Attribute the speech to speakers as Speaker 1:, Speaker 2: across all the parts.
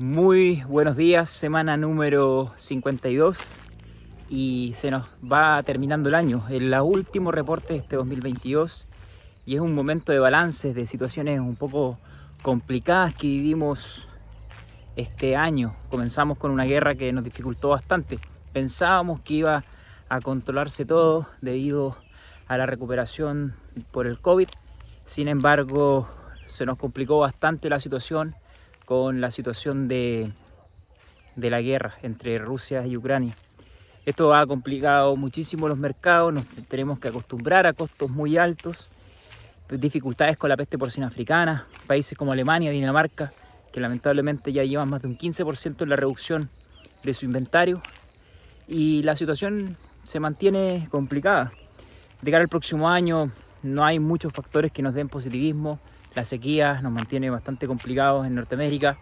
Speaker 1: Muy buenos días, semana número 52 y se nos va terminando el año, el último reporte de este 2022 y es un momento de balance, de situaciones un poco complicadas que vivimos este año. Comenzamos con una guerra que nos dificultó bastante. Pensábamos que iba a controlarse todo debido a la recuperación por el COVID. Sin embargo, se nos complicó bastante la situación con la situación de, de la guerra entre Rusia y Ucrania. Esto ha complicado muchísimo los mercados, nos tenemos que acostumbrar a costos muy altos, dificultades con la peste porcina africana, países como Alemania, Dinamarca, que lamentablemente ya llevan más de un 15% en la reducción de su inventario y la situación se mantiene complicada. De cara al próximo año no hay muchos factores que nos den positivismo, la sequía nos mantiene bastante complicados en Norteamérica,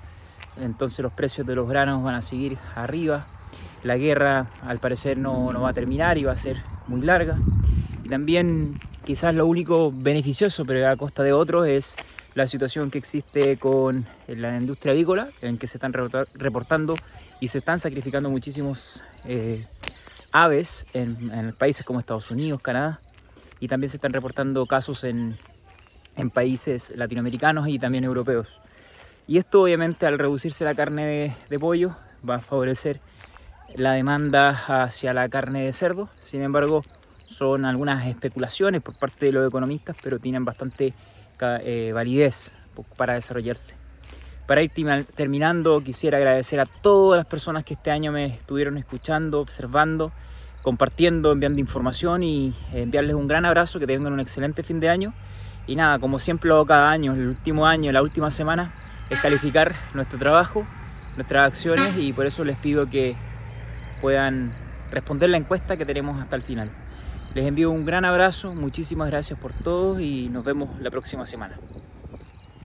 Speaker 1: entonces los precios de los granos van a seguir arriba. La guerra al parecer no, no va a terminar y va a ser muy larga. Y también quizás lo único beneficioso, pero a costa de otro, es la situación que existe con la industria avícola, en que se están reportando y se están sacrificando muchísimos eh, aves en, en, países como Estados Unidos, Canadá, y también se están reportando casos en, en países latinoamericanos y también europeos. Y esto obviamente al reducirse la carne de, pollo va a favorecer la demanda hacia la carne de cerdo. Sin embargo, son algunas especulaciones por parte de los economistas, pero tienen bastante eh, validez para desarrollarse. Para ir terminando, quisiera agradecer a todas las personas que este año me estuvieron escuchando, observando, compartiendo, enviando información y enviarles un gran abrazo, que tengan un excelente fin de año y nada, como siempre cada año, el último año, la última semana, es calificar nuestro trabajo, nuestras acciones y por eso les pido que puedan responder la encuesta que tenemos hasta el final. Les envío un gran abrazo, muchísimas gracias por todo y nos vemos la próxima semana.